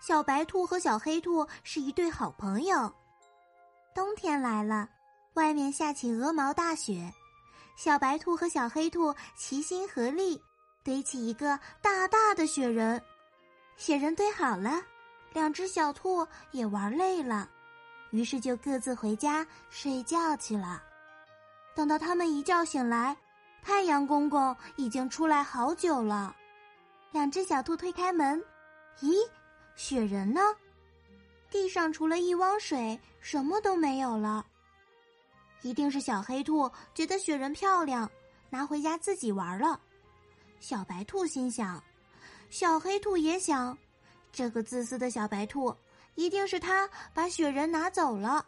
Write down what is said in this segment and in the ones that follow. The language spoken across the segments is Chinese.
小白兔和小黑兔是一对好朋友。冬天来了，外面下起鹅毛大雪，小白兔和小黑兔齐心合力堆起一个大大的雪人。雪人堆好了，两只小兔也玩累了，于是就各自回家睡觉去了。等到他们一觉醒来，太阳公公已经出来好久了。两只小兔推开门，咦？雪人呢？地上除了一汪水，什么都没有了。一定是小黑兔觉得雪人漂亮，拿回家自己玩了。小白兔心想，小黑兔也想，这个自私的小白兔，一定是他把雪人拿走了。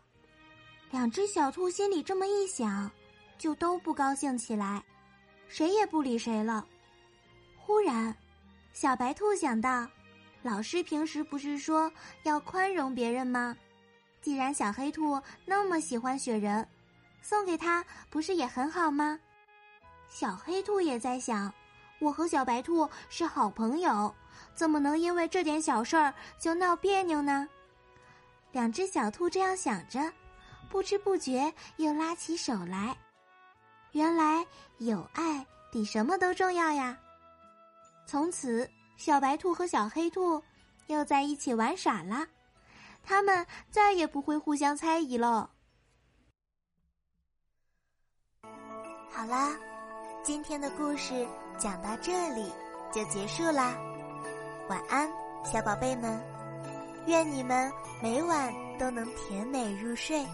两只小兔心里这么一想，就都不高兴起来，谁也不理谁了。忽然，小白兔想到。老师平时不是说要宽容别人吗？既然小黑兔那么喜欢雪人，送给他不是也很好吗？小黑兔也在想，我和小白兔是好朋友，怎么能因为这点小事儿就闹别扭呢？两只小兔这样想着，不知不觉又拉起手来。原来有爱比什么都重要呀！从此。小白兔和小黑兔又在一起玩耍了，他们再也不会互相猜疑了。好啦，今天的故事讲到这里就结束啦，晚安，小宝贝们，愿你们每晚都能甜美入睡。